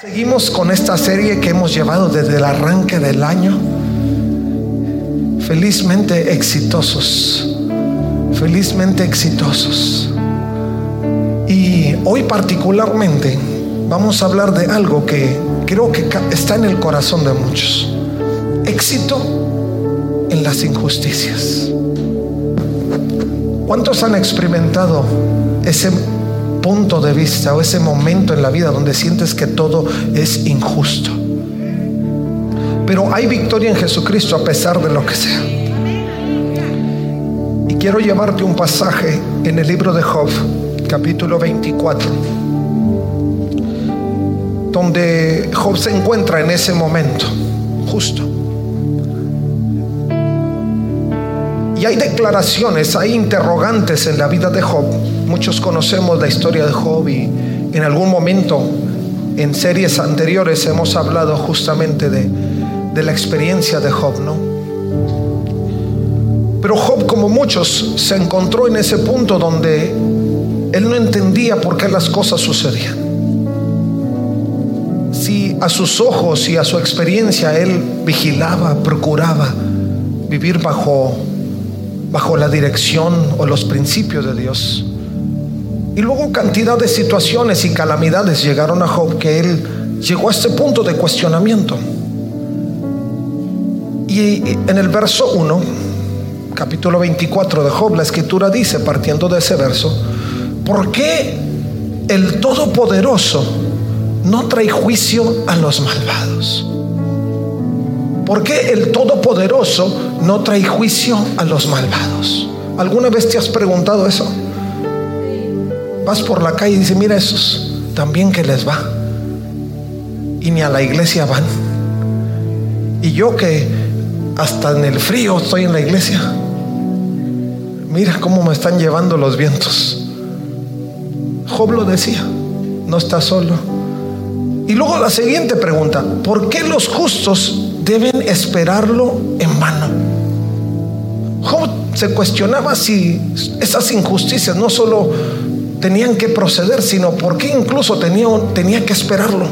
Seguimos con esta serie que hemos llevado desde el arranque del año. Felizmente exitosos. Felizmente exitosos. Y hoy particularmente vamos a hablar de algo que creo que está en el corazón de muchos. Éxito en las injusticias. ¿Cuántos han experimentado ese punto de vista o ese momento en la vida donde sientes que todo es injusto. Pero hay victoria en Jesucristo a pesar de lo que sea. Y quiero llevarte un pasaje en el libro de Job, capítulo 24, donde Job se encuentra en ese momento, justo. Y hay declaraciones, hay interrogantes en la vida de Job Muchos conocemos la historia de Job y en algún momento en series anteriores hemos hablado justamente de, de la experiencia de Job, ¿no? Pero Job, como muchos, se encontró en ese punto donde él no entendía por qué las cosas sucedían. Si a sus ojos y a su experiencia él vigilaba, procuraba vivir bajo, bajo la dirección o los principios de Dios, y luego cantidad de situaciones y calamidades llegaron a Job que él llegó a este punto de cuestionamiento. Y en el verso 1, capítulo 24 de Job, la escritura dice, partiendo de ese verso, ¿por qué el Todopoderoso no trae juicio a los malvados? ¿Por qué el Todopoderoso no trae juicio a los malvados? ¿Alguna vez te has preguntado eso? vas por la calle y dices, mira esos, también que les va. Y ni a la iglesia van. Y yo que hasta en el frío estoy en la iglesia. Mira cómo me están llevando los vientos. Job lo decía, no está solo. Y luego la siguiente pregunta, ¿por qué los justos deben esperarlo en vano? Job se cuestionaba si esas injusticias no solo tenían que proceder, sino porque incluso tenía, que esperarlo.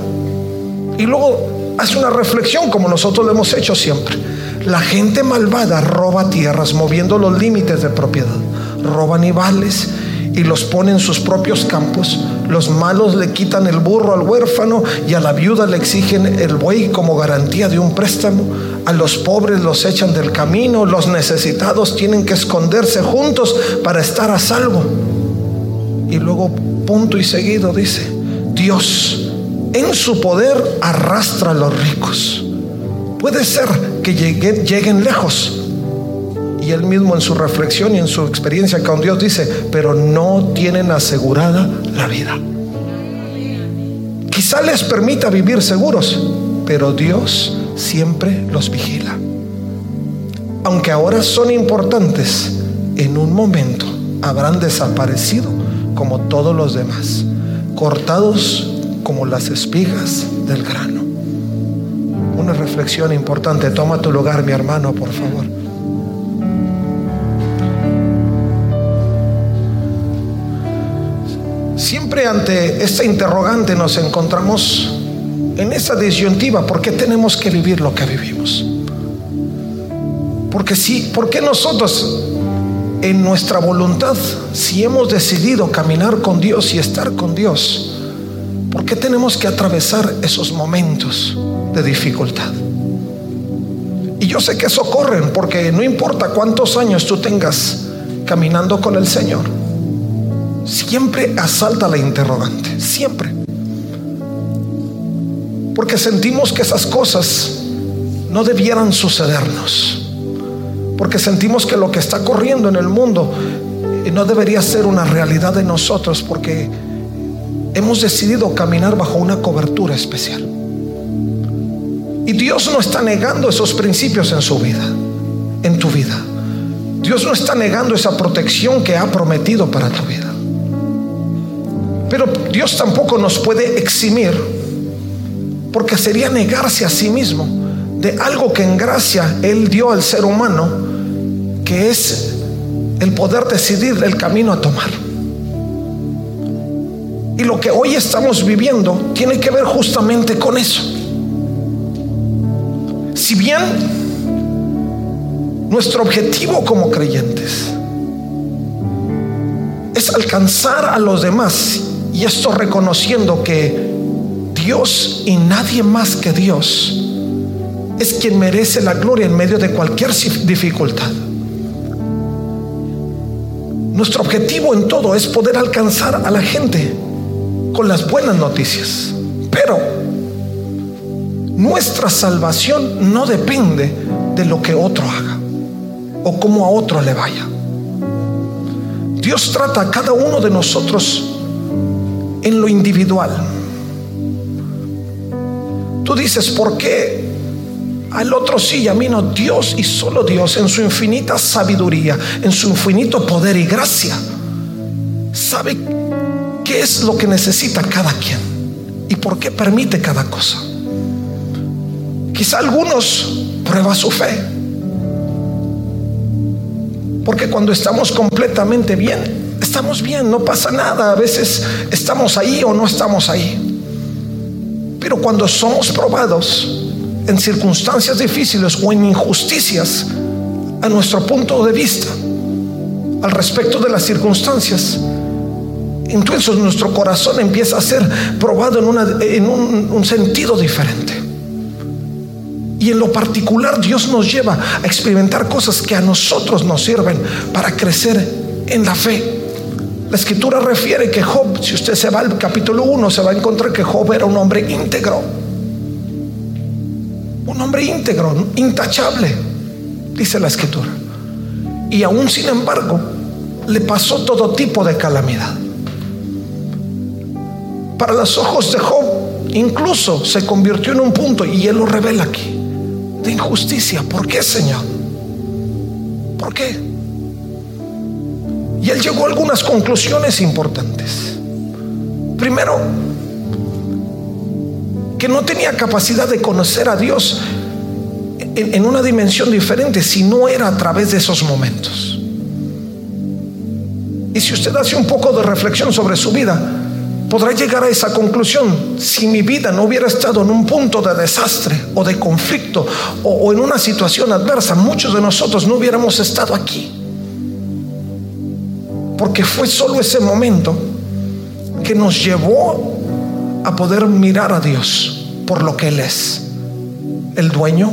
Y luego hace una reflexión como nosotros lo hemos hecho siempre. La gente malvada roba tierras moviendo los límites de propiedad. Roban y vales y los pone en sus propios campos. Los malos le quitan el burro al huérfano y a la viuda le exigen el buey como garantía de un préstamo. A los pobres los echan del camino. Los necesitados tienen que esconderse juntos para estar a salvo. Y luego, punto y seguido, dice, Dios en su poder arrastra a los ricos. Puede ser que lleguen, lleguen lejos. Y él mismo en su reflexión y en su experiencia con Dios dice, pero no tienen asegurada la vida. Quizá les permita vivir seguros, pero Dios siempre los vigila. Aunque ahora son importantes, en un momento habrán desaparecido como todos los demás, cortados como las espigas del grano. Una reflexión importante. Toma tu lugar, mi hermano, por favor. Siempre ante esta interrogante nos encontramos en esa disyuntiva. ¿Por qué tenemos que vivir lo que vivimos? Porque sí, ¿por qué nosotros en nuestra voluntad, si hemos decidido caminar con Dios y estar con Dios, ¿por qué tenemos que atravesar esos momentos de dificultad? Y yo sé que eso ocurren porque no importa cuántos años tú tengas caminando con el Señor, siempre asalta la interrogante, siempre. Porque sentimos que esas cosas no debieran sucedernos porque sentimos que lo que está corriendo en el mundo eh, no debería ser una realidad de nosotros porque hemos decidido caminar bajo una cobertura especial. Y Dios no está negando esos principios en su vida, en tu vida. Dios no está negando esa protección que ha prometido para tu vida. Pero Dios tampoco nos puede eximir, porque sería negarse a sí mismo de algo que en gracia Él dio al ser humano, que es el poder decidir el camino a tomar. Y lo que hoy estamos viviendo tiene que ver justamente con eso. Si bien nuestro objetivo como creyentes es alcanzar a los demás y esto reconociendo que Dios y nadie más que Dios es quien merece la gloria en medio de cualquier dificultad. Nuestro objetivo en todo es poder alcanzar a la gente con las buenas noticias. Pero nuestra salvación no depende de lo que otro haga o cómo a otro le vaya. Dios trata a cada uno de nosotros en lo individual. Tú dices, ¿por qué al otro sí y a mí no? Dios y solo Dios en su infinita sabiduría, en su infinito poder y gracia, sabe qué es lo que necesita cada quien y por qué permite cada cosa. Quizá algunos prueba su fe. Porque cuando estamos completamente bien, estamos bien, no pasa nada. A veces estamos ahí o no estamos ahí. Pero cuando somos probados en circunstancias difíciles o en injusticias, a nuestro punto de vista, al respecto de las circunstancias, entonces nuestro corazón empieza a ser probado en, un sentido diferente. Y en lo particular Dios nos lleva a experimentar cosas que a nosotros nos sirven para crecer en la fe. La escritura refiere que Job, si usted se va al capítulo 1, se va a encontrar que Job era un hombre íntegro. Un hombre íntegro, intachable, dice la escritura. Y aún sin embargo, le pasó todo tipo de calamidad. Para los ojos de Job, incluso se convirtió en un punto, y él lo revela aquí, de injusticia. ¿Por qué, Señor? ¿Por qué? Y él llegó a algunas conclusiones importantes. Primero, que no tenía capacidad de conocer a Dios en, una dimensión diferente si no era a través de esos momentos. Y si usted hace un poco de reflexión sobre su vida, podrá llegar a esa conclusión. Si mi vida no hubiera estado en un punto de desastre o de conflicto o, o en una situación adversa, muchos de nosotros no hubiéramos estado aquí. Porque fue solo ese momento que nos llevó a poder mirar a Dios por lo que Él es. El dueño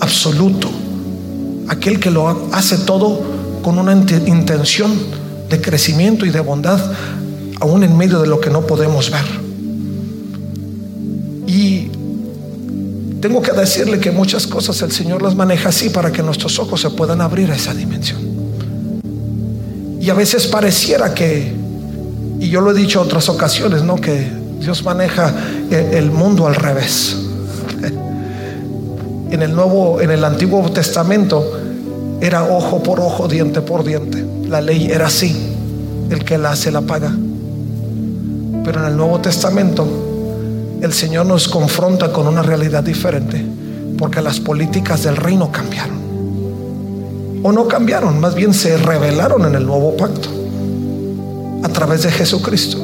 absoluto. Aquel que lo hace todo con una intención de crecimiento y de bondad, aún en medio de lo que no podemos ver. Y tengo que decirle que muchas cosas el Señor las maneja así para que nuestros ojos se puedan abrir a esa dimensión. Y a veces pareciera que, y yo lo he dicho otras ocasiones, ¿no? Que Dios maneja el mundo al revés. En el nuevo, en el Antiguo Testamento era ojo por ojo, diente por diente. La ley era así. El que la hace la paga. Pero en el Nuevo Testamento el Señor nos confronta con una realidad diferente, porque las políticas del reino cambiaron o no cambiaron, más bien se revelaron en el nuevo pacto a través de Jesucristo.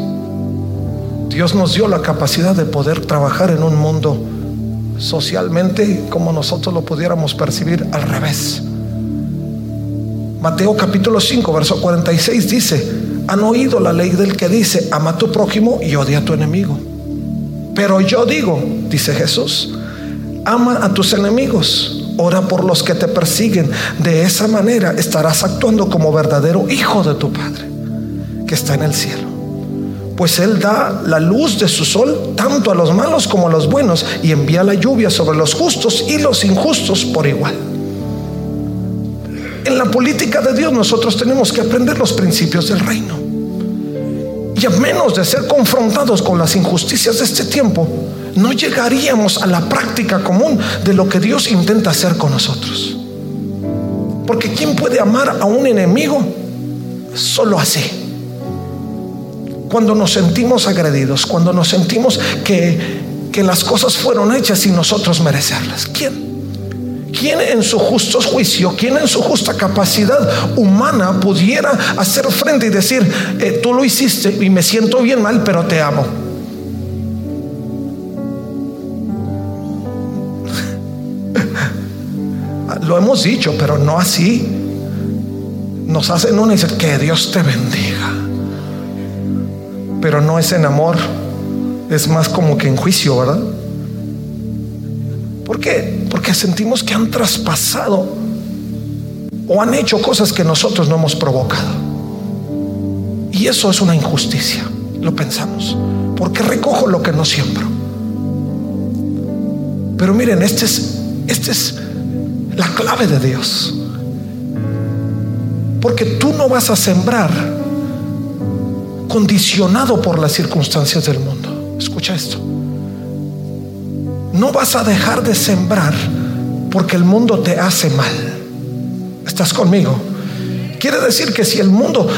Dios nos dio la capacidad de poder trabajar en un mundo socialmente como nosotros lo pudiéramos percibir al revés. Mateo capítulo 5, verso 46 dice, han oído la ley del que dice, ama a tu prójimo y odia a tu enemigo. Pero yo digo, dice Jesús, ama a tus enemigos, ora por los que te persiguen. De esa manera estarás actuando como verdadero hijo de tu Padre, que está en el cielo. Pues Él da la luz de su sol tanto a los malos como a los buenos y envía la lluvia sobre los justos y los injustos por igual. En la política de Dios nosotros tenemos que aprender los principios del reino. Y a menos de ser confrontados con las injusticias de este tiempo, no llegaríamos a la práctica común de lo que Dios intenta hacer con nosotros. Porque ¿quién puede amar a un enemigo? Solo así. Cuando nos sentimos agredidos, cuando nos sentimos que, que las cosas fueron hechas sin nosotros merecerlas. ¿Quién? ¿Quién en su justo juicio, quién en su justa capacidad humana pudiera hacer frente y decir, eh, tú lo hiciste y me siento bien mal, pero te amo? lo hemos dicho, pero no así. Nos hacen una y dicen, que Dios te bendiga. Pero no es en amor, es más como que en juicio, ¿verdad? ¿Por qué? Porque sentimos que han traspasado o han hecho cosas que nosotros no hemos provocado. Y eso es una injusticia, lo pensamos, porque recojo lo que no siembro. Pero miren, este es, este es la clave de Dios. Porque tú no vas a sembrar condicionado por las circunstancias del mundo. Escucha esto. No vas a dejar de sembrar porque el mundo te hace mal. ¿Estás conmigo? Quiere decir que si el mundo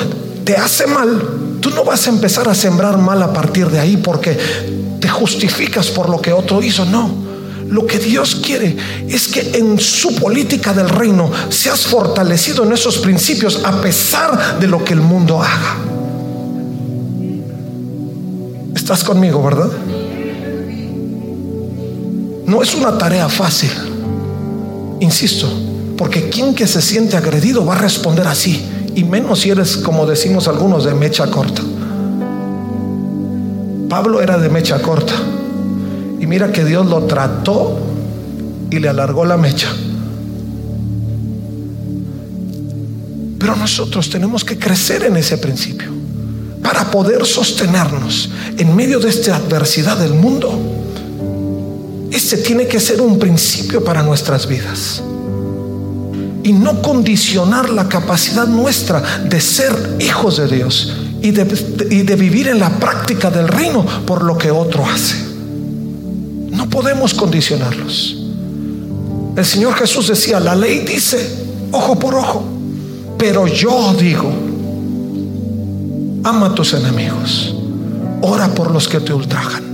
te hace mal, tú no vas a empezar a sembrar mal a partir de ahí porque te justificas por lo que otro hizo. No. Lo que Dios quiere es que en su política del reino seas fortalecido en esos principios a pesar de lo que el mundo haga. ¿Estás conmigo, verdad? No es una tarea fácil, insisto, porque quien que se siente agredido va a responder así, y menos si eres, como decimos algunos, de mecha corta. Pablo era de mecha corta, y mira que Dios lo trató y le alargó la mecha. Pero nosotros tenemos que crecer en ese principio para poder sostenernos en medio de esta adversidad del mundo ese tiene que ser un principio para nuestras vidas. Y no condicionar la capacidad nuestra de ser hijos de Dios y de, y de vivir en la práctica del reino por lo que otro hace. No podemos condicionarlos. El Señor Jesús decía, la ley dice ojo por ojo, pero yo digo, ama a tus enemigos, ora por los que te ultrajan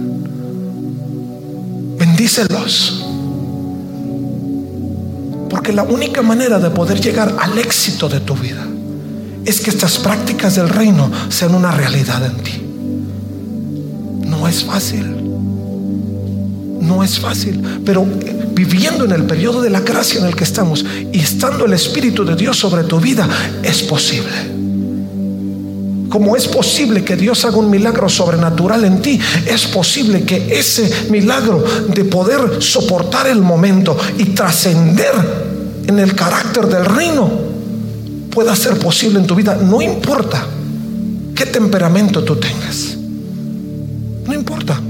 bendícelos. Porque la única manera de poder llegar al éxito de tu vida es que estas prácticas del reino sean una realidad en ti. No es fácil. No es fácil. Pero viviendo en el periodo de la gracia en el que estamos y estando el Espíritu de Dios sobre tu vida, es posible. Como es posible que Dios haga un milagro sobrenatural en ti, es posible que ese milagro de poder soportar el momento y trascender en el carácter del reino pueda ser posible en tu vida. No importa qué temperamento tú tengas. No importa.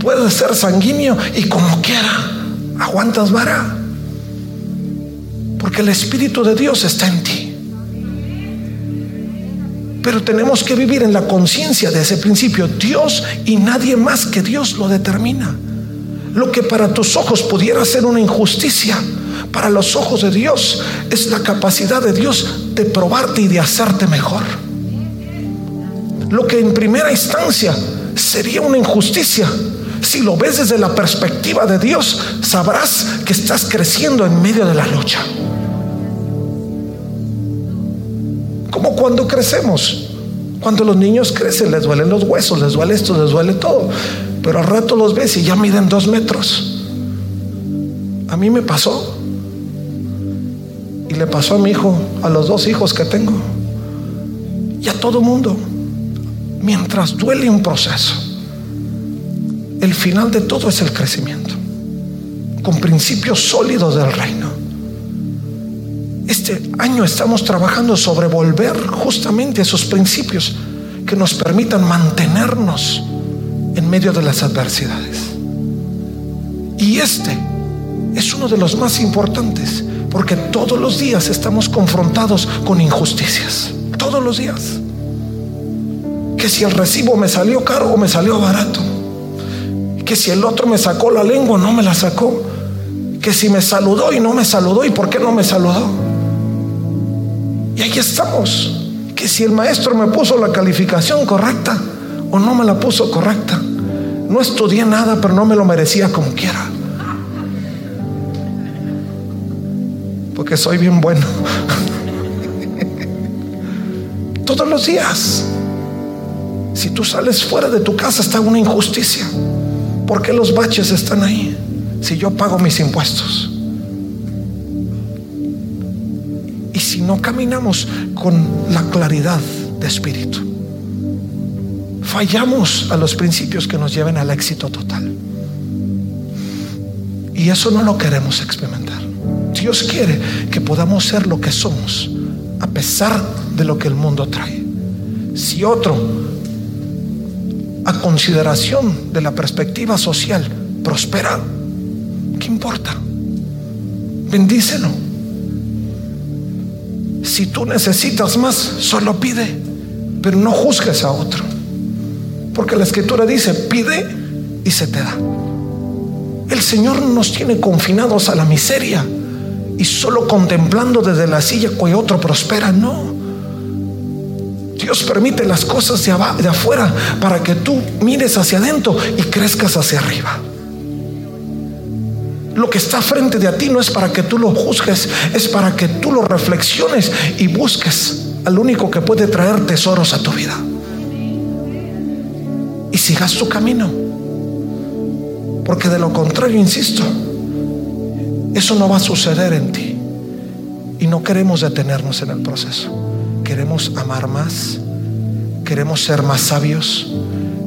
Puedes ser sanguíneo y como quiera, aguantas vara. Porque el Espíritu de Dios está en ti. Pero tenemos que vivir en la conciencia de ese principio. Dios y nadie más que Dios lo determina. Lo que para tus ojos pudiera ser una injusticia, para los ojos de Dios es la capacidad de Dios de probarte y de hacerte mejor. Lo que en primera instancia sería una injusticia, si lo ves desde la perspectiva de Dios, sabrás que estás creciendo en medio de la lucha. Como cuando crecemos. Cuando los niños crecen, les duelen los huesos, les duele esto, les duele todo. Pero al rato los ves y ya miden dos metros. A mí me pasó. Y le pasó a mi hijo, a los dos hijos que tengo. Y a todo mundo. Mientras duele un proceso, el final de todo es el crecimiento. Con principios sólidos del reino. Este año estamos trabajando sobre volver justamente a esos principios que nos permitan mantenernos en medio de las adversidades. Y este es uno de los más importantes, porque todos los días estamos confrontados con injusticias. Todos los días. que si el recibo me salió caro o me salió barato, que si el otro me sacó la lengua o no me la sacó, que si me saludó y no me saludó y por qué no me saludó. Y ahí estamos, que si el maestro me puso la calificación correcta o no me la puso correcta. No estudié nada, pero no me lo merecía como quiera. Porque soy bien bueno. Todos los días. Si tú sales fuera de tu casa está una injusticia. ¿Por qué los baches están ahí? Si yo pago mis impuestos. No caminamos con la claridad de espíritu, fallamos a los principios que nos lleven al éxito total. Y eso no lo queremos experimentar. Dios quiere que podamos ser lo que somos, a pesar de lo que el mundo trae. Si otro a consideración de la perspectiva social, prospera. ¿Qué importa? Bendícelo. Si tú necesitas más, solo pide, pero no juzgues a otro. Porque la escritura dice, pide y se te da. El Señor nos tiene confinados a la miseria y solo contemplando desde la silla que otro prospera. No. Dios permite las cosas de, afuera para que tú mires hacia adentro y crezcas hacia arriba. Lo que está frente de a ti no es para que tú lo juzgues, es para que tú lo reflexiones y busques al único que puede traer tesoros a tu vida. Y sigas tu camino. Porque de lo contrario, insisto, eso no va a suceder en ti. Y no queremos detenernos en el proceso. Queremos amar más, queremos ser más sabios,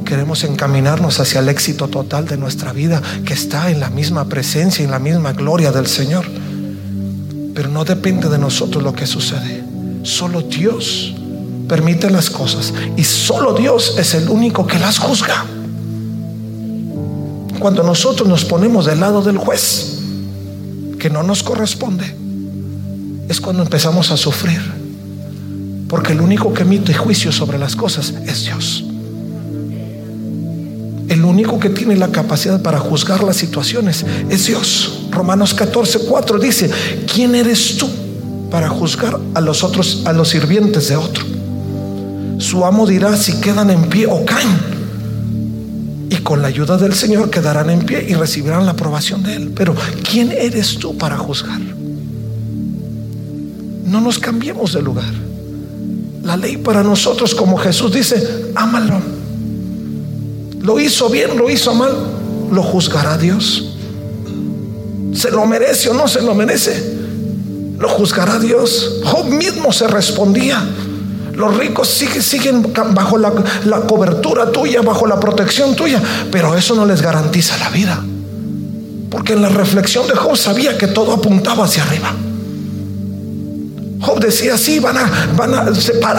queremos encaminarnos hacia el éxito total de nuestra vida que está en la misma presencia, en la misma gloria del Señor. Pero no depende de nosotros lo que sucede. Solo Dios permite las cosas y solo Dios es el único que las juzga. Cuando nosotros nos ponemos del lado del juez, que no nos corresponde, es cuando empezamos a sufrir porque el único que emite juicio sobre las cosas es Dios. El único que tiene la capacidad para juzgar las situaciones es Dios. Romanos 14, 4 dice, ¿quién eres tú para juzgar a los otros, a los sirvientes de otro? Su amo dirá si quedan en pie o caen. Y con la ayuda del Señor quedarán en pie y recibirán la aprobación de Él. Pero ¿quién eres tú para juzgar? No nos cambiemos de lugar. La ley para nosotros, como Jesús dice, ámalo. Lo hizo bien, lo hizo mal, lo juzgará Dios. ¿Se lo merece o no se lo merece? Lo juzgará Dios. Job mismo se respondía. Los ricos siguen, bajo la, la cobertura tuya, bajo la protección tuya, pero eso no les garantiza la vida. Porque en la reflexión de Job sabía que todo apuntaba hacia arriba. Job decía, sí, van a, van a,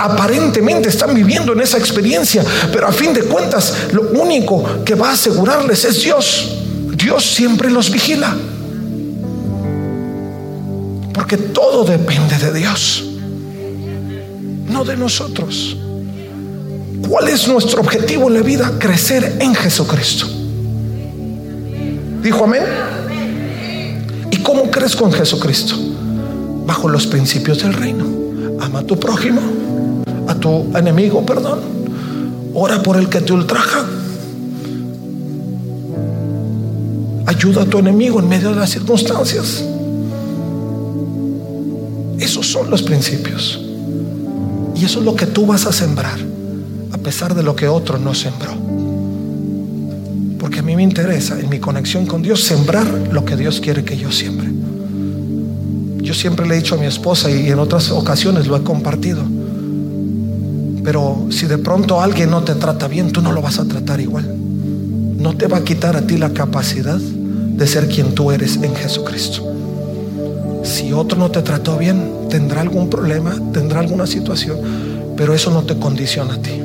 aparentemente están viviendo en esa experiencia, pero a fin de cuentas lo único que va a asegurarles es Dios. Dios siempre los vigila. Porque todo depende de Dios, no de nosotros. ¿Cuál es nuestro objetivo en la vida? Crecer en Jesucristo. ¿Dijo amén? ¿Y cómo crees con Jesucristo? Bajo los principios del reino. Ama a tu prójimo, a tu enemigo, perdón. Ora por el que te ultraja. Ayuda a tu enemigo en medio de las circunstancias. Esos son los principios. Y eso es lo que tú vas a sembrar, a pesar de lo que otro no sembró. Porque a mí me interesa en mi conexión con Dios sembrar lo que Dios quiere que yo siembre. Yo siempre le he dicho a mi esposa y en otras ocasiones lo he compartido. Pero si de pronto alguien no te trata bien, tú no lo vas a tratar igual. No te va a quitar a ti la capacidad de ser quien tú eres en Jesucristo. Si otro no te trató bien, tendrá algún problema, tendrá alguna situación, pero eso no te condiciona a ti.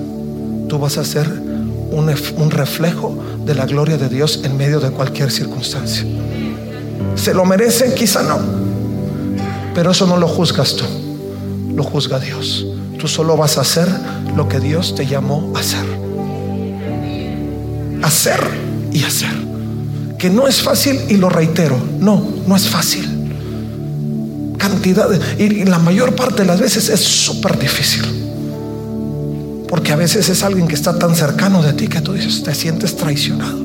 Tú vas a ser un, un reflejo de la gloria de Dios en medio de cualquier circunstancia. ¿Se lo merecen? Quizá no. Pero eso no lo juzgas tú, lo juzga Dios. Tú solo vas a hacer lo que Dios te llamó a hacer. Hacer y hacer. Que no es fácil y lo reitero, no, no es fácil. Cantidades, y la mayor parte de las veces es súper difícil. Porque a veces es alguien que está tan cercano de ti que tú dices, te sientes traicionado.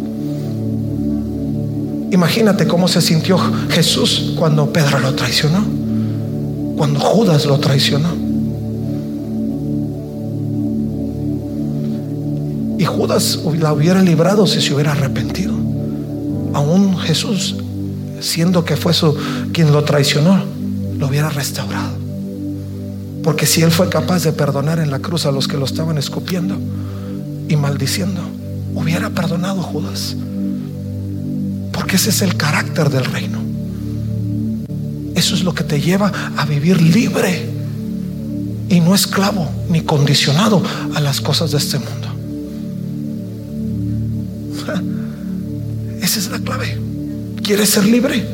Imagínate cómo se sintió Jesús cuando Pedro lo traicionó, cuando Judas lo traicionó. Y Judas la hubiera librado si se hubiera arrepentido. Aún Jesús, siendo que fue su, quien lo traicionó, lo hubiera restaurado. Porque si Él fue capaz de perdonar en la cruz a los que lo estaban escupiendo y maldiciendo, hubiera perdonado Judas. Porque ese es el carácter del reino. Eso es lo que te lleva a vivir libre y no esclavo ni condicionado a las cosas de este mundo. Esa es la clave. ¿Quieres ser libre?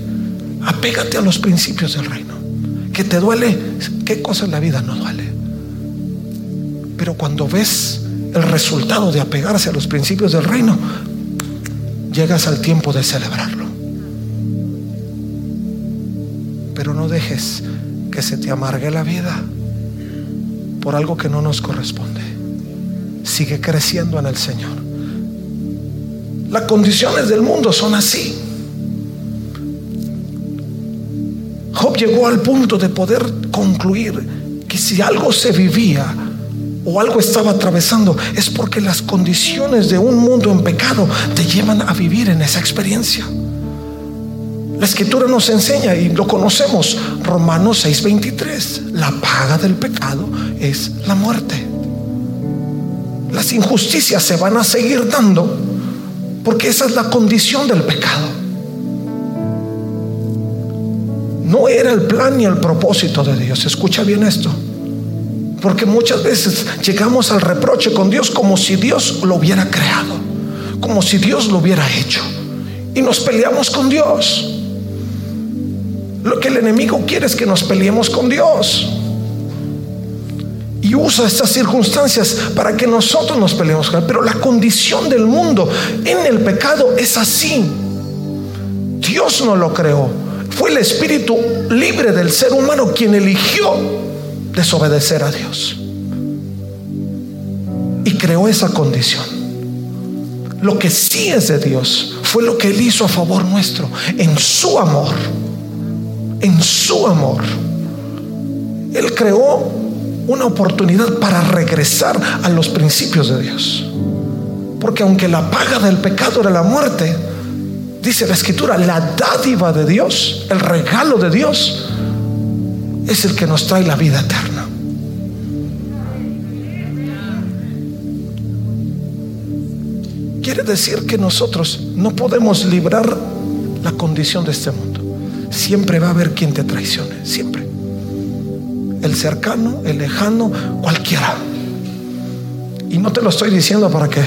Apégate a los principios del reino. ¿Que te duele? ¿Qué cosa en la vida no duele? Pero cuando ves el resultado de apegarse a los principios del reino, llegas al tiempo de celebrarlo. Dejes que se te amargue la vida por algo que no nos corresponde. Sigue creciendo en el Señor. Las condiciones del mundo son así. Job llegó al punto de poder concluir que si algo se vivía o algo estaba atravesando es porque las condiciones de un mundo en pecado te llevan a vivir en esa experiencia. La escritura nos enseña y lo conocemos, Romanos 6:23, la paga del pecado es la muerte. Las injusticias se van a seguir dando porque esa es la condición del pecado. No era el plan ni el propósito de Dios. Escucha bien esto. Porque muchas veces llegamos al reproche con Dios como si Dios lo hubiera creado, como si Dios lo hubiera hecho. Y nos peleamos con Dios. Lo que el enemigo quiere es que nos peleemos con Dios. Y usa estas circunstancias para que nosotros nos peleemos con Él. Pero la condición del mundo en el pecado es así. Dios no lo creó. Fue el espíritu libre del ser humano quien eligió desobedecer a Dios. Y creó esa condición. Lo que sí es de Dios fue lo que Él hizo a favor nuestro, en su amor. En su amor. Él creó una oportunidad para regresar a los principios de Dios. Porque aunque la paga del pecado era la muerte, Dice la escritura, la dádiva de Dios, el regalo de Dios, es el que nos trae la vida eterna. Quiere decir que nosotros no podemos librar la condición de este mundo. Siempre va a haber quien te traicione, siempre. El cercano, el lejano, cualquiera. Y no te lo estoy diciendo para que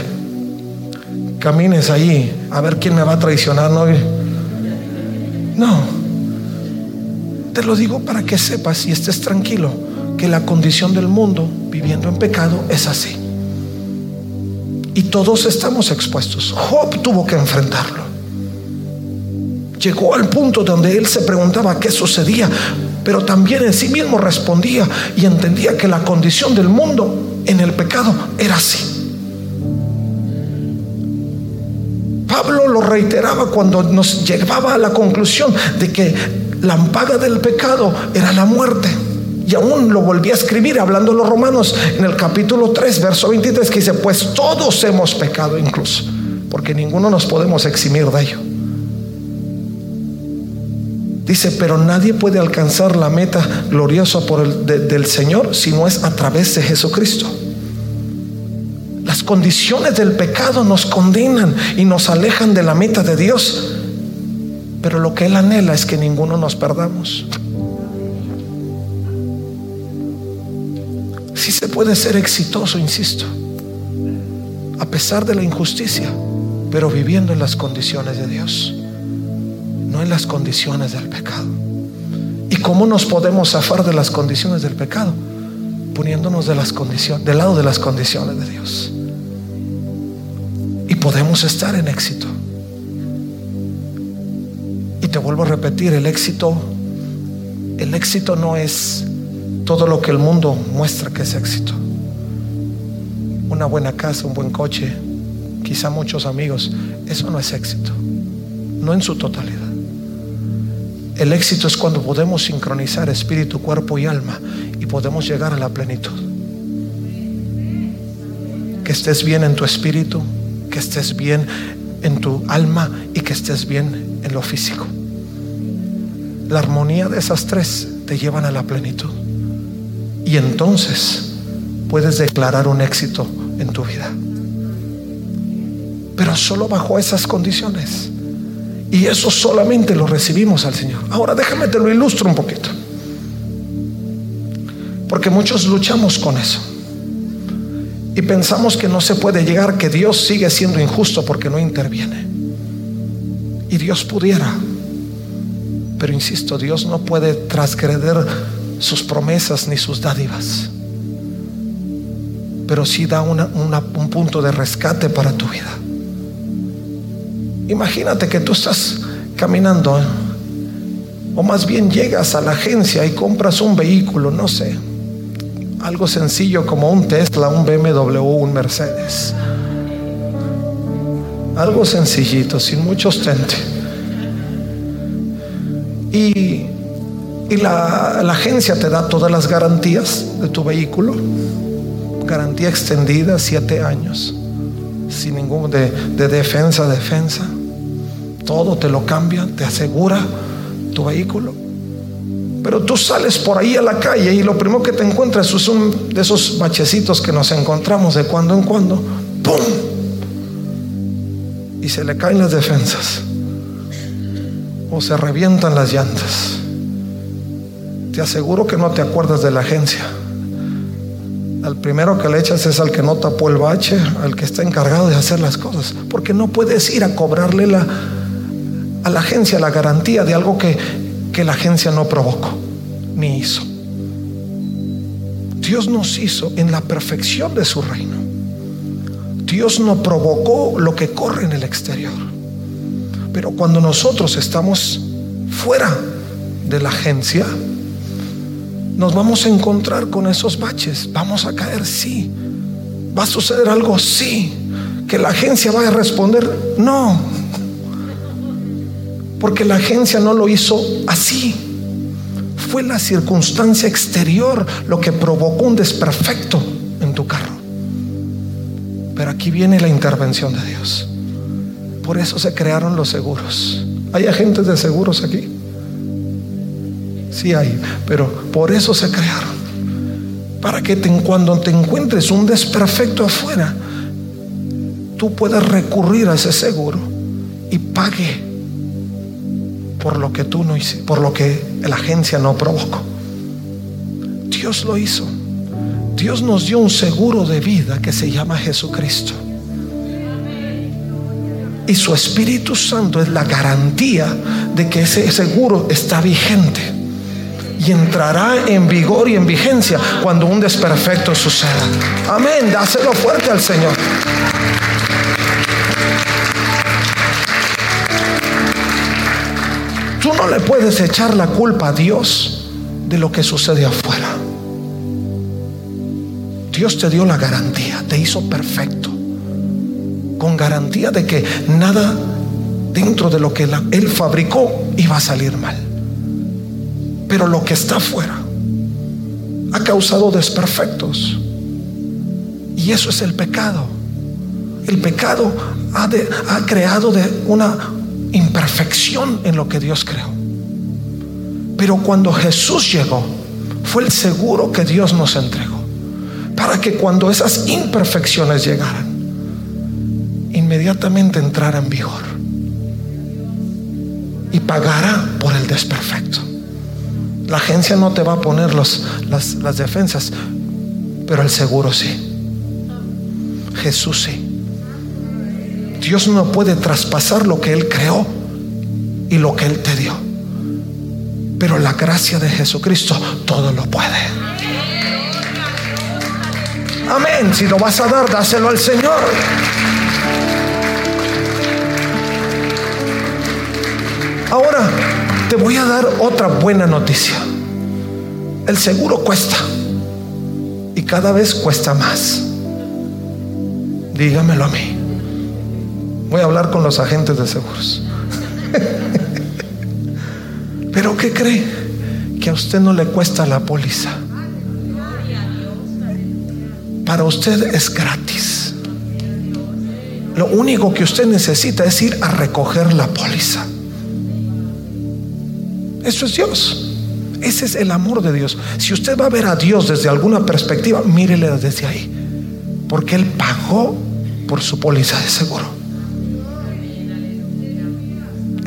camines ahí a ver quién me va a traicionar. No, no. Te lo digo para que sepas y estés tranquilo que la condición del mundo viviendo en pecado es así. Y todos estamos expuestos. Job tuvo que enfrentarlo. Llegó al punto donde él se preguntaba qué sucedía, pero también en sí mismo respondía y entendía que la condición del mundo en el pecado era así. Pablo lo reiteraba cuando nos llevaba a la conclusión de que la paga del pecado era la muerte. Y aún lo volví a escribir hablando los romanos en el capítulo 3, verso 23, que dice, pues todos hemos pecado incluso, porque ninguno nos podemos eximir de ello. Dice, pero nadie puede alcanzar la meta gloriosa del Señor si no es a través de Jesucristo condiciones del pecado nos condenan y nos alejan de la meta de Dios. Pero lo que Él anhela es que ninguno nos perdamos. Si se puede ser exitoso, insisto, a pesar de la injusticia, pero viviendo en las condiciones de Dios, no en las condiciones del pecado. ¿Y cómo nos podemos zafar de las condiciones del pecado? poniéndonos de las del lado de las condiciones de Dios. Y podemos estar en éxito. Y te vuelvo a repetir, el éxito, el éxito no es todo lo que el mundo muestra que es éxito. Una buena casa, un buen coche, quizá muchos amigos, eso no es éxito, no en su totalidad. El éxito es cuando podemos sincronizar espíritu, cuerpo y alma y podemos llegar a la plenitud. Que estés bien en tu espíritu, que estés bien en tu alma y que estés bien en lo físico. La armonía de esas tres te llevan a la plenitud. Y entonces puedes declarar un éxito en tu vida. Pero solo bajo esas condiciones. Y eso solamente lo recibimos al Señor. Ahora déjame te lo ilustro un poquito. Porque muchos luchamos con eso. Y pensamos que no se puede llegar, que Dios sigue siendo injusto porque no interviene. Y Dios pudiera. Pero insisto, Dios no puede transgreder sus promesas ni sus dádivas. Pero sí da un punto de rescate para tu vida. Imagínate que tú estás caminando, ¿eh? o más bien llegas a la agencia y compras un vehículo, no sé, algo sencillo como un Tesla, un BMW, un Mercedes. Algo sencillito, sin mucho ostente. Y, y la, agencia te da todas las garantías de tu vehículo. Garantía extendida, siete años. Sin ningún de, de defensa, defensa todo te lo cambia, te asegura tu vehículo. Pero tú sales por ahí a la calle y lo primero que te encuentras es un de esos bachecitos que nos encontramos de cuando en cuando. ¡Pum! Y se le caen las defensas. O se revientan las llantas. Te aseguro que no te acuerdas de la agencia. Al primero que le echas es al que no tapó el bache, al que está encargado de hacer las cosas. Porque no puedes ir a cobrarle la, a la agencia la garantía de algo que, que la agencia no provocó ni hizo. Dios nos hizo en la perfección de su reino. Dios no provocó lo que corre en el exterior. Pero cuando nosotros estamos fuera de la agencia, nos vamos a encontrar con esos baches. Vamos a caer, sí. Va a suceder algo, sí. Que la agencia va a responder, no. Porque la agencia no lo hizo así. Fue la circunstancia exterior lo que provocó un desperfecto en tu carro. Pero aquí viene la intervención de Dios. Por eso se crearon los seguros. ¿Hay agentes de seguros aquí? Sí hay, pero por eso se crearon. Para que cuando te encuentres un desperfecto afuera, tú puedas recurrir a ese seguro y pague por lo que tú no hiciste, por lo que la agencia no provocó. Dios lo hizo. Dios nos dio un seguro de vida que se llama Jesucristo. Y su Espíritu Santo es la garantía de que ese seguro está vigente. Y entrará en vigor y en vigencia cuando un desperfecto suceda. Amén. Dáselo fuerte al Señor. No le puedes echar la culpa a Dios de lo que sucede afuera. Dios te dio la garantía, te hizo perfecto, con garantía de que nada dentro de lo que Él fabricó iba a salir mal. Pero lo que está afuera ha causado desperfectos. Y eso es el pecado. El pecado ha, ha creado de una imperfección en lo que Dios creó. Pero cuando Jesús llegó, fue el seguro que Dios nos entregó. Para que cuando esas imperfecciones llegaran, inmediatamente entrara en vigor. Y pagará por el desperfecto. La agencia no te va a poner las, las defensas, pero el seguro sí. Jesús sí. Dios no puede traspasar lo que Él creó y lo que Él te dio. Pero la gracia de Jesucristo todo lo puede. Amén. Si lo vas a dar, dáselo al Señor. Ahora te voy a dar otra buena noticia. El seguro cuesta y cada vez cuesta más. Dígamelo a mí. Voy a hablar con los agentes de seguros. Pero ¿qué cree? Que a usted no le cuesta la póliza. Para usted es gratis. Lo único que usted necesita es ir a recoger la póliza. Eso es Dios. Ese es el amor de Dios. Si usted va a ver a Dios desde alguna perspectiva, mírele desde ahí. Porque Él pagó por su póliza de seguro.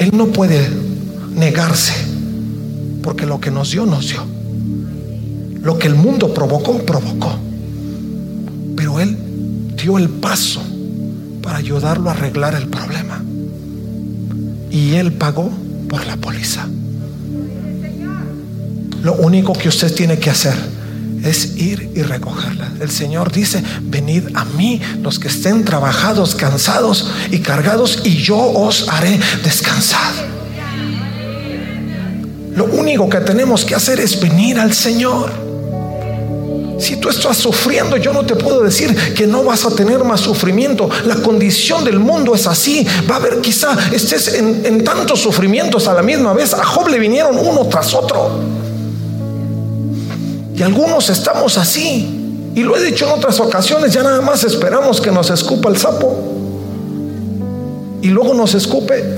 Él no puede negarse. Porque lo que nos dio, nos dio. Lo que el mundo provocó, provocó. Pero Él dio el paso para ayudarlo a arreglar el problema. Y Él pagó por la póliza. Lo único que usted tiene que hacer es ir y recogerla. El Señor dice, venid a mí los que estén trabajados, cansados y cargados, y yo os haré descansar. Lo único que tenemos que hacer es venir al Señor. Si tú estás sufriendo, yo no te puedo decir que no vas a tener más sufrimiento. La condición del mundo es así. Va a haber, quizá estés en, en tantos sufrimientos a la misma vez. A Job le vinieron uno tras otro. Algunos estamos así. Y lo he dicho en otras ocasiones, ya nada más esperamos que nos escupa el sapo. Y luego nos escupe.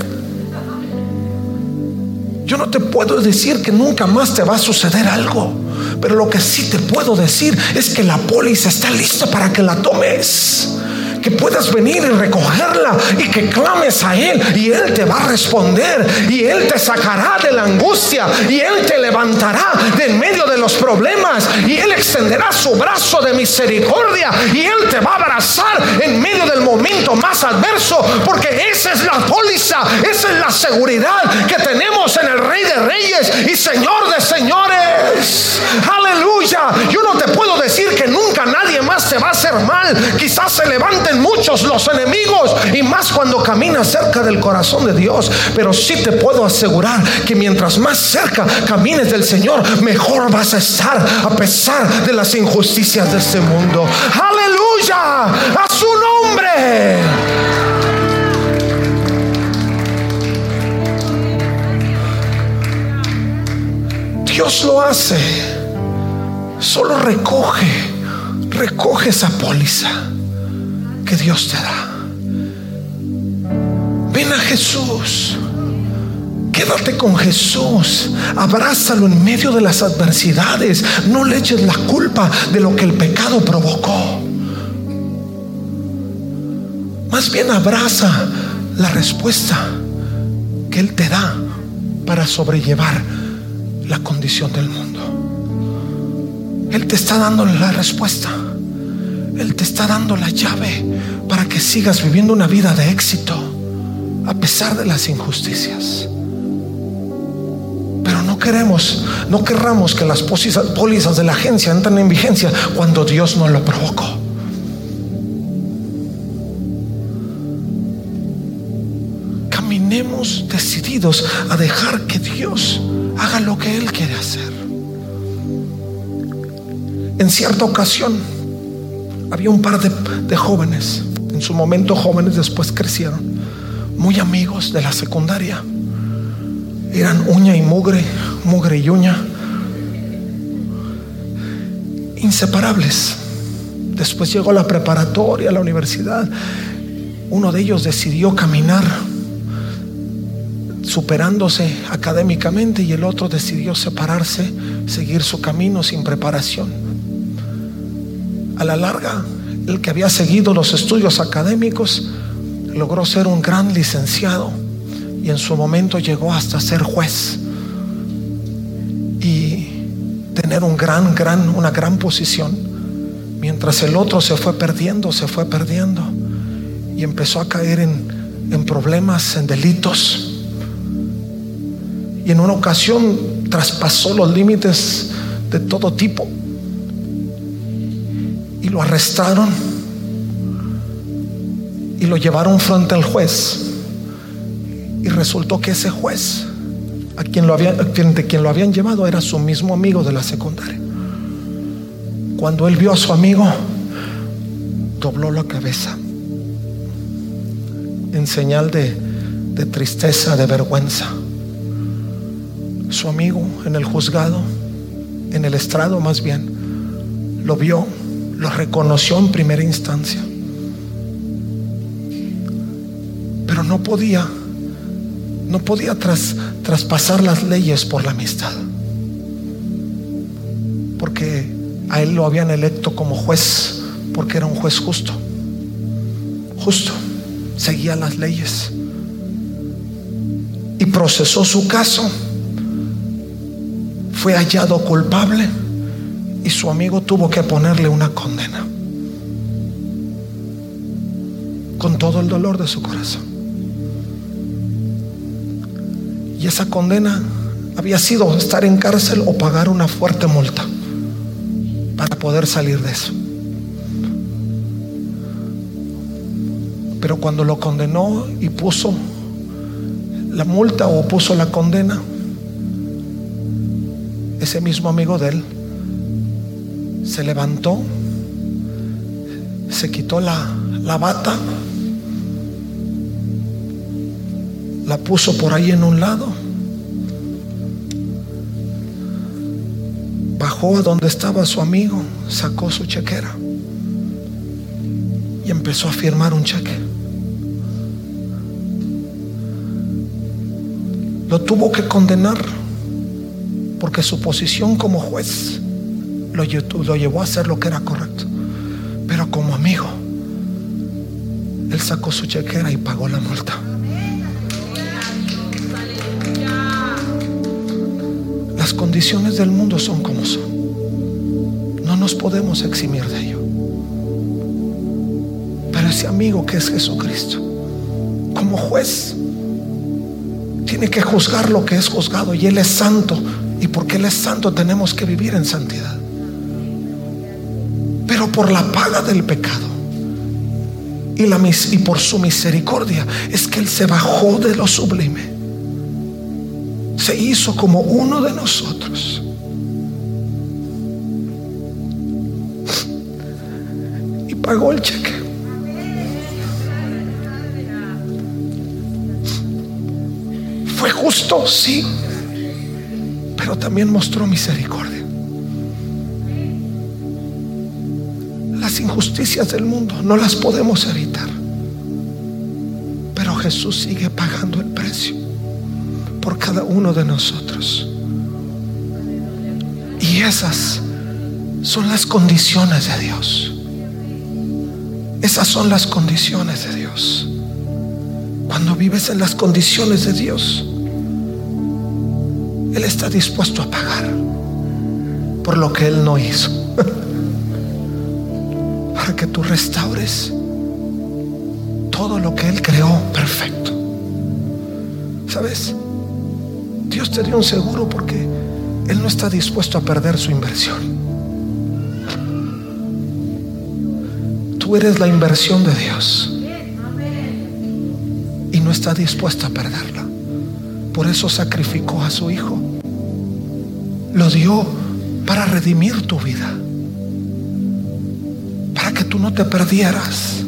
Yo no te puedo decir que nunca más te va a suceder algo. Pero lo que sí te puedo decir es que la póliza está lista para que la tomes que puedas venir y recogerla y que clames a Él y Él te va a responder y Él te sacará de la angustia y Él te levantará de en medio de los problemas y Él extenderá su brazo de misericordia y Él te va a abrazar en medio del momento más adverso porque esa es la póliza, esa es la seguridad que tenemos en el Rey de Reyes y Señor de Señores. Aleluya. Yo no te puedo decir que nunca te va a hacer mal. Quizás se levanten muchos los enemigos y más cuando caminas cerca del corazón de Dios. Pero sí te puedo asegurar que mientras más cerca camines del Señor, mejor vas a estar a pesar de las injusticias de este mundo. Aleluya, a su nombre. Dios lo hace. Solo recoge, recoge esa póliza que Dios te da. Ven a Jesús. Quédate con Jesús. Abrázalo en medio de las adversidades. No le eches la culpa de lo que el pecado provocó. Más bien abraza la respuesta que Él te da para sobrellevar la condición del mundo. Él te está dando la respuesta. Él te está dando la llave para que sigas viviendo una vida de éxito a pesar de las injusticias. Pero no queremos, no querramos que las pólizas de la agencia entren en vigencia cuando Dios no lo provocó. Caminemos decididos a dejar que Dios haga lo que Él quiere hacer. En cierta ocasión, había un par de, jóvenes, en su momento jóvenes, después crecieron, muy amigos de la secundaria. Eran uña y mugre, mugre y uña, inseparables. Después llegó la preparatoria, la universidad. Uno de ellos decidió caminar superándose académicamente y el otro decidió separarse, seguir su camino sin preparación a la larga, el que había seguido los estudios académicos logró ser un gran licenciado y en su momento llegó hasta ser juez y tener un gran, gran, una gran posición, mientras el otro se fue perdiendo, se fue perdiendo y empezó a caer en, en problemas, en delitos. Y en una ocasión traspasó los límites de todo tipo y lo arrestaron y lo llevaron frente al juez. Y resultó que ese juez, a quien lo había, de quien lo habían llevado, era su mismo amigo de la secundaria. Cuando él vio a su amigo, dobló la cabeza en señal de, de tristeza, de vergüenza. Su amigo en el juzgado, en el estrado más bien, lo vio, lo reconoció en primera instancia. Pero no podía, no podía tras, traspasar las leyes por la amistad. Porque a él lo habían electo como juez, porque era un juez justo. Justo, seguía las leyes. Y procesó su caso. Fue hallado culpable y su amigo tuvo que ponerle una condena. Con todo el dolor de su corazón. Y esa condena había sido estar en cárcel o pagar una fuerte multa para poder salir de eso. Pero cuando lo condenó y puso la multa o puso la condena, ese mismo amigo de él se levantó, se quitó la, la bata, la puso por ahí en un lado, bajó a donde estaba su amigo, sacó su chequera y empezó a firmar un cheque. Lo tuvo que condenar porque su posición como juez lo, llevó a hacer lo que era correcto. Pero como amigo, él sacó su chequera y pagó la multa. Las condiciones del mundo son como son. No nos podemos eximir de ello. Pero ese amigo que es Jesucristo, como juez, tiene que juzgar lo que es juzgado. Y Él es santo. Y porque Él es santo tenemos que vivir en santidad por la paga del pecado y, la, y por su misericordia es que Él se bajó de lo sublime. Se hizo como uno de nosotros. Y pagó el cheque. Fue justo, sí, pero también mostró misericordia. Injusticias del mundo no las podemos evitar. Pero Jesús sigue pagando el precio por cada uno de nosotros. Y esas son las condiciones de Dios. Esas son las condiciones de Dios. Cuando vives en las condiciones de Dios, Él está dispuesto a pagar por lo que Él no hizo que tú restaures todo lo que Él creó perfecto. ¿Sabes? Dios te dio un seguro porque Él no está dispuesto a perder su inversión. Tú eres la inversión de Dios y no está dispuesto a perderla. Por eso sacrificó a su Hijo. Lo dio para redimir tu vida tú no te perdieras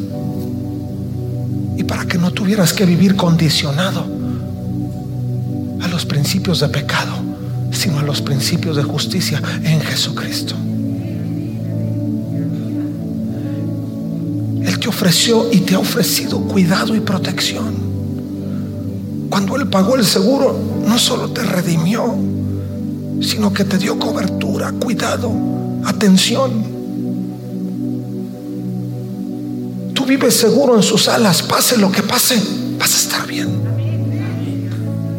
y para que no tuvieras que vivir condicionado a los principios de pecado, sino a los principios de justicia en Jesucristo. Él te ofreció y te ha ofrecido cuidado y protección. Cuando Él pagó el seguro, no solo te redimió, sino que te dio cobertura, cuidado, atención vives seguro en sus alas, pase lo que pase, vas a estar bien.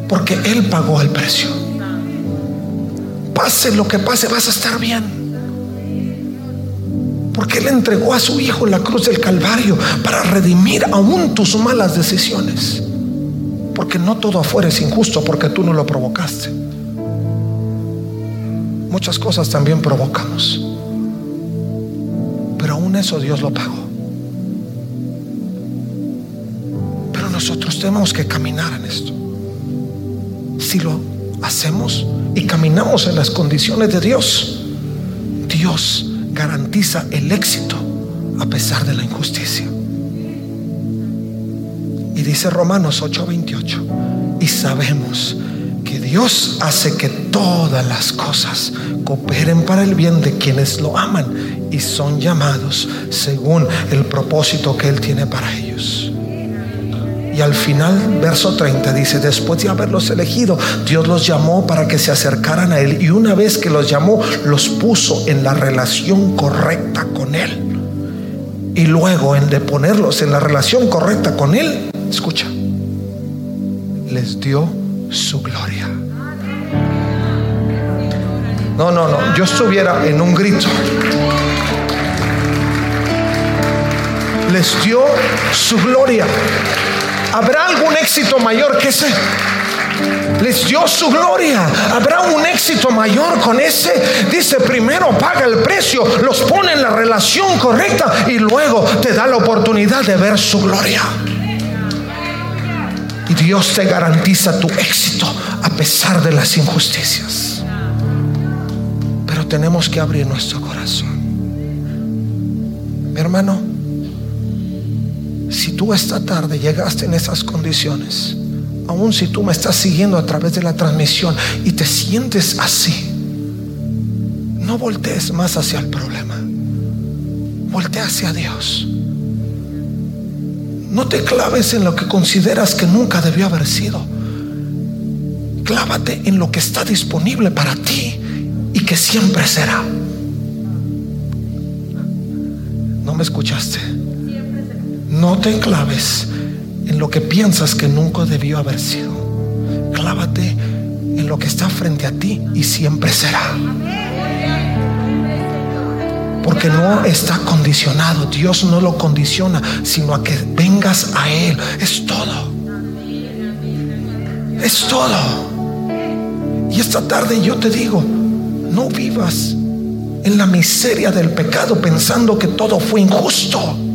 Porque Él pagó el precio. Pase lo que pase, vas a estar bien. Porque Él entregó a su Hijo la cruz del Calvario para redimir aún tus malas decisiones. Porque no todo afuera es injusto porque tú no lo provocaste. Muchas cosas también provocamos. Pero aún eso Dios lo pagó. Nosotros tenemos que caminar en esto. Si lo hacemos y caminamos en las condiciones de Dios, Dios garantiza el éxito a pesar de la injusticia. Y dice Romanos 8:28, y sabemos que Dios hace que todas las cosas cooperen para el bien de quienes lo aman y son llamados según el propósito que Él tiene para ellos. Y al final, verso 30 dice, después de haberlos elegido, Dios los llamó para que se acercaran a Él. Y una vez que los llamó, los puso en la relación correcta con Él. Y luego, en de ponerlos en la relación correcta con Él, escucha, les dio su gloria. No, no, no, yo estuviera en un grito. Les dio su gloria. ¿Habrá algún éxito mayor que ese? Les dio su gloria. ¿Habrá un éxito mayor con ese? Dice, primero paga el precio, los pone en la relación correcta y luego te da la oportunidad de ver su gloria. Y Dios te garantiza tu éxito a pesar de las injusticias. Pero tenemos que abrir nuestro corazón. Mi hermano, si tú esta tarde llegaste en esas condiciones, aun si tú me estás siguiendo a través de la transmisión y te sientes así, no voltees más hacia el problema, voltea hacia Dios. No te claves en lo que consideras que nunca debió haber sido. Clávate en lo que está disponible para ti y que siempre será. ¿No me escuchaste? No te claves en lo que piensas que nunca debió haber sido. Clávate en lo que está frente a ti y siempre será. Porque no está condicionado. Dios no lo condiciona, sino a que vengas a Él. Es todo. Es todo. Y esta tarde yo te digo, no vivas en la miseria del pecado pensando que todo fue injusto.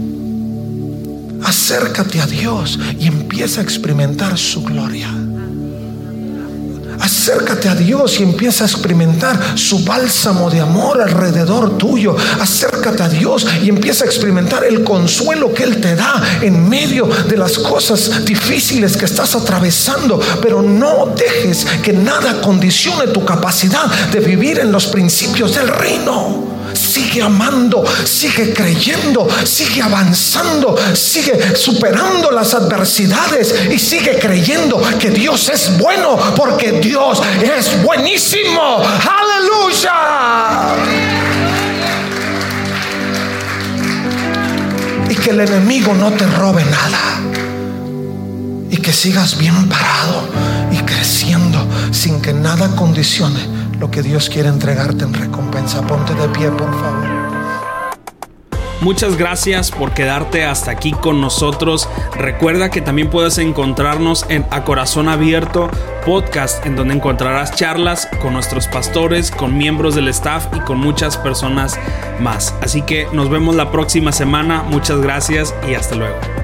Acércate a Dios y empieza a experimentar su gloria. Acércate a Dios y empieza a experimentar su bálsamo de amor alrededor tuyo. Acércate a Dios y empieza a experimentar el consuelo que Él te da en medio de las cosas difíciles que estás atravesando. Pero no dejes que nada condicione tu capacidad de vivir en los principios del reino. Sigue amando, sigue creyendo, sigue avanzando, sigue superando las adversidades y sigue creyendo que Dios es bueno porque Dios es buenísimo. Aleluya. Y que el enemigo no te robe nada. Y que sigas bien parado y creciendo sin que nada condicione lo que Dios quiere entregarte en recompensa. Ponte de pie, por favor. Muchas gracias por quedarte hasta aquí con nosotros. Recuerda que también puedes encontrarnos en A Corazón Abierto podcast, en donde encontrarás charlas con nuestros pastores, con miembros del staff y con muchas personas más. Así que nos vemos la próxima semana. Muchas gracias y hasta luego.